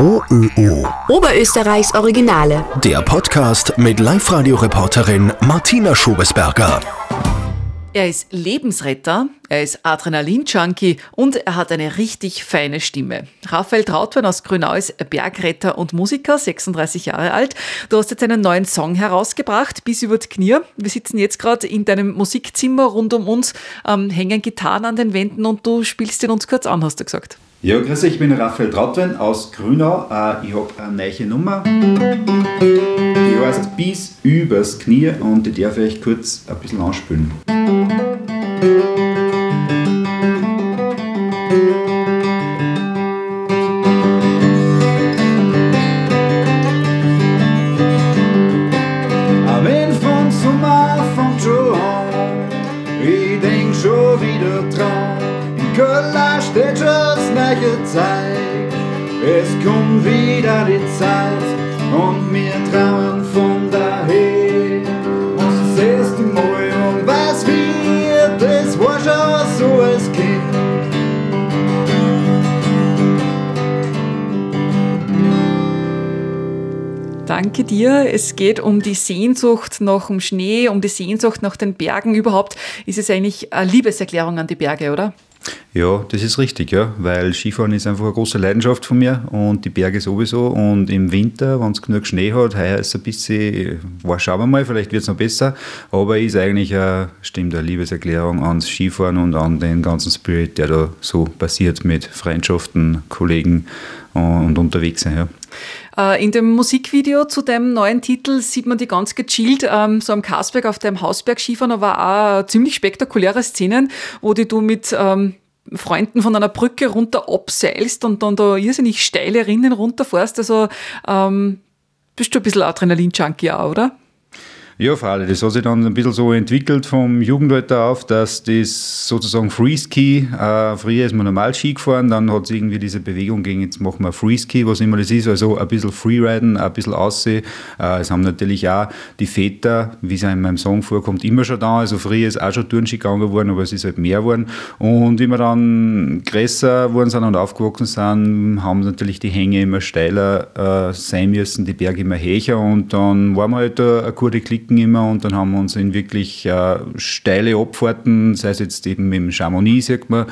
OÖO. Oberösterreichs Originale. Der Podcast mit Live-Radio-Reporterin Martina Schobesberger. Er ist Lebensretter, er ist Adrenalin-Junkie und er hat eine richtig feine Stimme. Raphael Trautwein aus Grünau ist Bergretter und Musiker, 36 Jahre alt. Du hast jetzt einen neuen Song herausgebracht, Bis über die Knie. Wir sitzen jetzt gerade in deinem Musikzimmer rund um uns, ähm, hängen Gitarren an den Wänden und du spielst ihn uns kurz an, hast du gesagt. Ja, grüß euch, ich bin Raphael Trautwein aus Grünau. Äh, ich habe eine neue Nummer, die heißt Bis übers Knie und die darf ich euch kurz ein bisschen anspielen. Ein Wind vom Sommer fängt schon an, ich denk schon wieder dran. Schon das neue Zeit, es kommt wieder die Zeit und wir trauen von daher. Und siehst du mal und was wird, das war schon so als Kind. Danke dir. Es geht um die Sehnsucht nach dem Schnee, um die Sehnsucht nach den Bergen. Überhaupt ist es eigentlich eine Liebeserklärung an die Berge, oder? Ja, das ist richtig, ja, weil Skifahren ist einfach eine große Leidenschaft von mir und die Berge sowieso. Und im Winter, wenn es genug Schnee hat, heuer ist es ein bisschen, war, schauen wir mal, vielleicht wird es noch besser, aber ist eigentlich eine, stimmt, eine Liebeserklärung ans Skifahren und an den ganzen Spirit, der da so passiert mit Freundschaften, Kollegen und unterwegs sein. Ja. Äh, In dem Musikvideo zu dem neuen Titel sieht man die ganz gechillt, ähm, so am Karsberg auf dem Hausberg Skifahren, aber auch ziemlich spektakuläre Szenen, wo die du mit ähm, Freunden von einer Brücke runter abseilst und dann da irrsinnig steile Rinnen runterfährst. Also ähm, bist du ein bisschen Adrenalin-Junkie auch, oder? Ja, freilich. Das hat sich dann ein bisschen so entwickelt vom Jugendalter auf, dass das sozusagen Freeski, äh, früher ist man normal Ski gefahren, dann hat es irgendwie diese Bewegung gegeben, jetzt machen wir Freeski, was immer das ist, also ein bisschen Freeriden, ein bisschen Aussehen. Äh, es haben natürlich auch die Väter, wie es auch in meinem Song vorkommt, immer schon da, also früher ist auch schon Turnski gegangen geworden, aber es ist halt mehr geworden. Und wie wir dann größer geworden sind und aufgewachsen sind, haben natürlich die Hänge immer steiler äh, sein müssen, die Berge immer höher und dann waren wir halt eine, eine gute Klicken immer und dann haben wir uns in wirklich äh, steile Abfahrten, sei es jetzt eben im Chamonix, sieht man,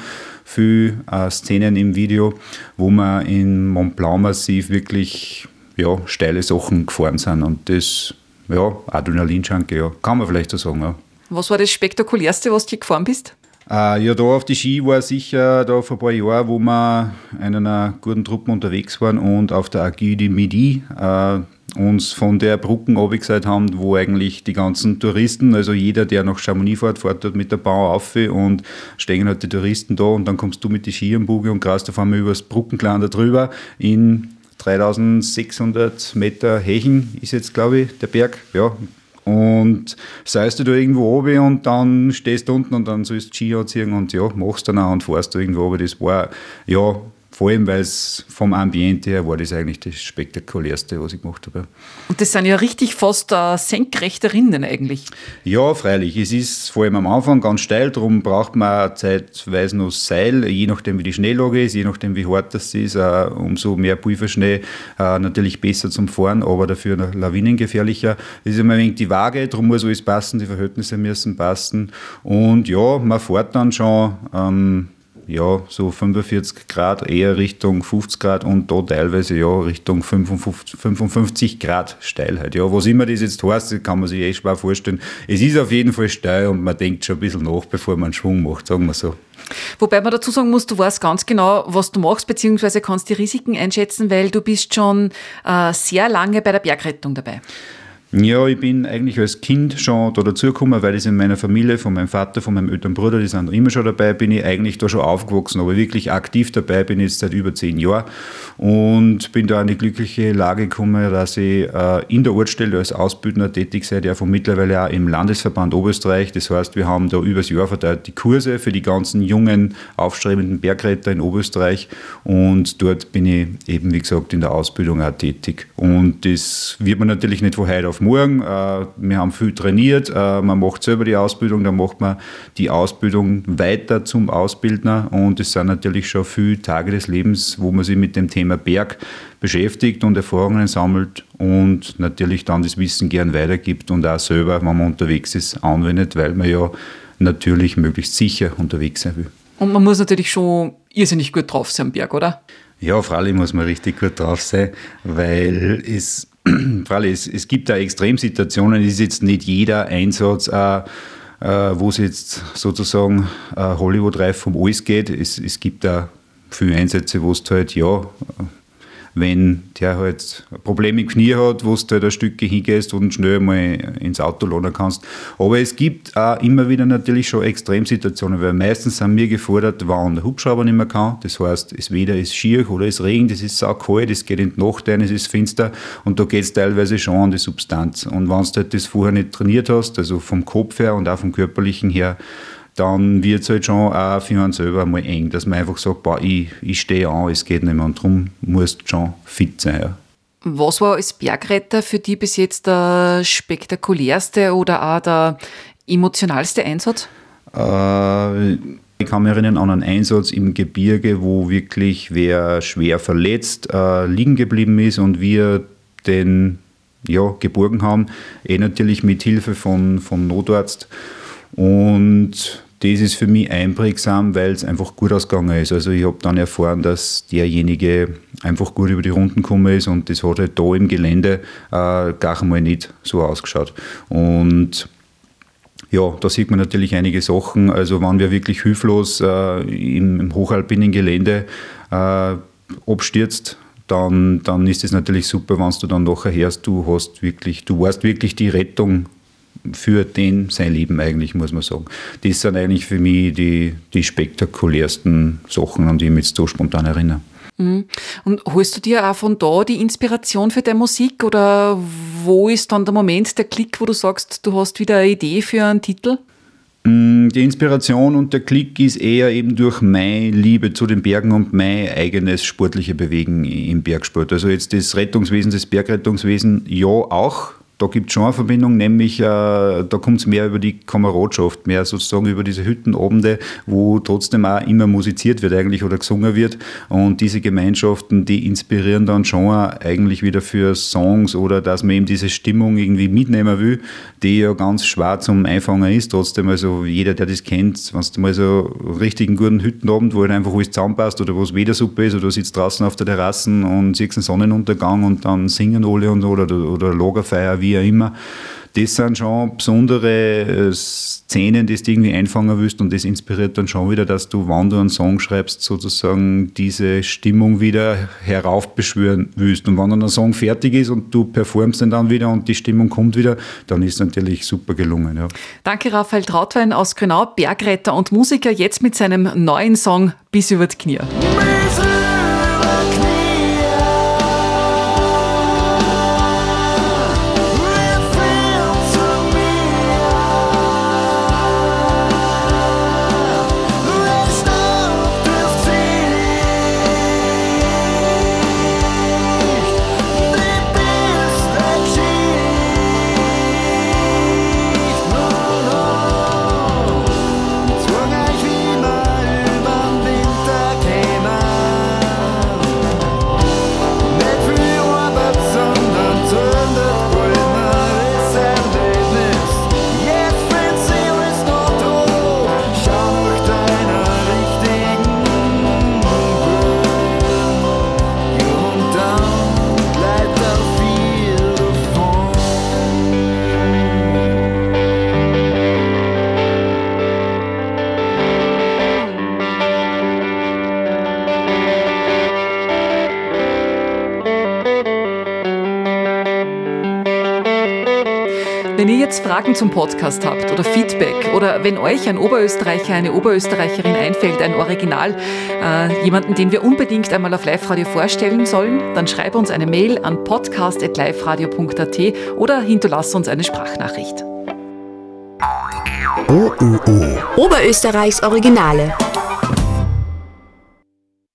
viele äh, Szenen im Video, wo wir im Mont Blanc Massiv wirklich ja, steile Sachen gefahren sind und das, ja, Adrenalin-Junkie, ja, kann man vielleicht so sagen, ja. Was war das Spektakulärste, was du hier gefahren bist? Äh, ja, da auf die Ski war sicher da vor ein paar Jahren, wo wir in einer guten Truppe unterwegs waren und auf der Aiguille du Midi äh, uns von der Brücken abgeseit haben, wo eigentlich die ganzen Touristen, also jeder, der nach Chamonix fährt, fährt dort mit der Bahn auf und stehen halt die Touristen da und dann kommst du mit die Ski am Buge und grast auf einmal übers Brückenklan da drüber in 3600 Meter Hechen ist jetzt, glaube ich, der Berg. Ja, und seist du da irgendwo oben und dann stehst du unten und dann sollst du Ski anziehen und ja, machst dann auch und fährst du irgendwo oben. Das war, ja, vor allem, weil es vom Ambiente her war das eigentlich das Spektakulärste, was ich gemacht habe. Und das sind ja richtig fast äh, senkrechte Rinnen eigentlich. Ja, freilich. Es ist vor allem am Anfang ganz steil, darum braucht man zeitweise noch Seil, je nachdem wie die Schneelage ist, je nachdem wie hart das ist, äh, umso mehr Pulverschnee äh, natürlich besser zum Fahren, aber dafür noch lawinengefährlicher. Es ist immer ein wenig die Waage, darum muss alles passen, die Verhältnisse müssen passen. Und ja, man fährt dann schon ähm, ja, so 45 Grad, eher Richtung 50 Grad und da teilweise ja Richtung 55, 55 Grad Steilheit. Ja, was immer das jetzt heißt, kann man sich eh schwer vorstellen. Es ist auf jeden Fall steil und man denkt schon ein bisschen nach, bevor man einen Schwung macht, sagen wir so. Wobei man dazu sagen muss, du weißt ganz genau, was du machst, beziehungsweise kannst die Risiken einschätzen, weil du bist schon äh, sehr lange bei der Bergrettung dabei. Ja, ich bin eigentlich als Kind schon da dazugekommen, weil ich in meiner Familie, von meinem Vater, von meinem älteren Bruder, die sind immer schon dabei, bin ich eigentlich da schon aufgewachsen, aber wirklich aktiv dabei bin ich jetzt seit über zehn Jahren und bin da in die glückliche Lage gekommen, dass ich äh, in der Ortsstelle als Ausbildner tätig sei, der von mittlerweile auch im Landesverband Oberösterreich. Das heißt, wir haben da übers Jahr verteilt die Kurse für die ganzen jungen, aufstrebenden Bergretter in Oberösterreich und dort bin ich eben, wie gesagt, in der Ausbildung auch tätig. Und das wird man natürlich nicht von heute auf morgen. Äh, wir haben viel trainiert, äh, man macht selber die Ausbildung, dann macht man die Ausbildung weiter zum Ausbildner und es sind natürlich schon viele Tage des Lebens, wo man sich mit dem Thema Berg beschäftigt und Erfahrungen sammelt und natürlich dann das Wissen gern weitergibt und auch selber, wenn man unterwegs ist, anwendet, weil man ja natürlich möglichst sicher unterwegs sein will. Und man muss natürlich schon irrsinnig gut drauf sein am Berg, oder? Ja, freilich muss man richtig gut drauf sein, weil es, freilich, es, es gibt da Extremsituationen, es ist jetzt nicht jeder Einsatz, äh, äh, wo es jetzt sozusagen äh, Hollywood-reif vom alles geht. Es, es gibt da viele Einsätze, wo es halt, ja, wenn der halt Probleme im Knie hat, wo du halt ein Stück hingehst und schnell mal ins Auto laden kannst. Aber es gibt auch immer wieder natürlich schon Extremsituationen, weil meistens sind wir gefordert, wann der Hubschrauber nicht mehr kann. Das heißt, es weder ist schier oder es regnet, es ist saukalt, es geht in die Nacht ein, es ist finster und da geht es teilweise schon an die Substanz. Und wenn du halt das vorher nicht trainiert hast, also vom Kopf her und auch vom körperlichen her, dann wird es halt schon auch für einen selber mal eng, dass man einfach sagt, boah, ich, ich stehe an, es geht nicht mehr. Und darum musst du schon fit sein. Ja. Was war als Bergretter für dich bis jetzt der spektakulärste oder auch der emotionalste Einsatz? Äh, ich kann mich erinnern an einen Einsatz im Gebirge, wo wirklich wer schwer verletzt äh, liegen geblieben ist und wir den ja, geborgen haben, eh natürlich mit Hilfe von, von Notarzt. Und das ist für mich einprägsam, weil es einfach gut ausgegangen ist. Also ich habe dann erfahren, dass derjenige einfach gut über die Runden gekommen ist und das hat halt da im Gelände äh, gar einmal nicht so ausgeschaut. Und ja, da sieht man natürlich einige Sachen. Also wenn wir wirklich hilflos äh, im, im, hochalpinen Gelände äh, abstürzt, dann, dann ist es natürlich super, wenn du dann nachher hörst, du hast wirklich, du warst wirklich die Rettung für den sein Leben eigentlich, muss man sagen. Das sind eigentlich für mich die, die spektakulärsten Sachen, an die ich mich jetzt so spontan erinnere. Mhm. Und holst du dir auch von da die Inspiration für deine Musik oder wo ist dann der Moment, der Klick, wo du sagst, du hast wieder eine Idee für einen Titel? Mm, die Inspiration und der Klick ist eher eben durch meine Liebe zu den Bergen und mein eigenes sportliche Bewegen im Bergsport. Also jetzt das Rettungswesen, das Bergrettungswesen, ja auch, da gibt es schon eine Verbindung, nämlich äh, da kommt es mehr über die Kameradschaft, mehr sozusagen über diese Hüttenabende, wo trotzdem auch immer musiziert wird eigentlich oder gesungen wird. Und diese Gemeinschaften, die inspirieren dann schon eigentlich wieder für Songs oder dass man eben diese Stimmung irgendwie mitnehmen will, die ja ganz schwer zum Einfangen ist. Trotzdem, also jeder, der das kennt, wenn du mal so einen richtigen guten Hüttenabend, wo halt einfach alles zusammenpasst oder wo es Wedersuppe ist oder du sitzt draußen auf der Terrasse und siehst einen Sonnenuntergang und dann singen alle und oder, oder Lagerfeuer, wie auch immer. Das sind schon besondere äh, Szenen, die du irgendwie einfangen willst und das inspiriert dann schon wieder, dass du, wenn du einen Song schreibst, sozusagen diese Stimmung wieder heraufbeschwören willst. Und wenn dann ein Song fertig ist und du performst den dann wieder und die Stimmung kommt wieder, dann ist es natürlich super gelungen. Ja. Danke, Raphael Trautwein aus Grünau, Bergretter und Musiker, jetzt mit seinem neuen Song Bis über die Knie. Jetzt Fragen zum Podcast habt oder Feedback oder wenn euch ein Oberösterreicher, eine Oberösterreicherin einfällt, ein Original, äh, jemanden, den wir unbedingt einmal auf Live-Radio vorstellen sollen, dann schreib uns eine Mail an podcast.liveradio.at oder hinterlass uns eine Sprachnachricht. OÖO. Oberösterreichs Originale.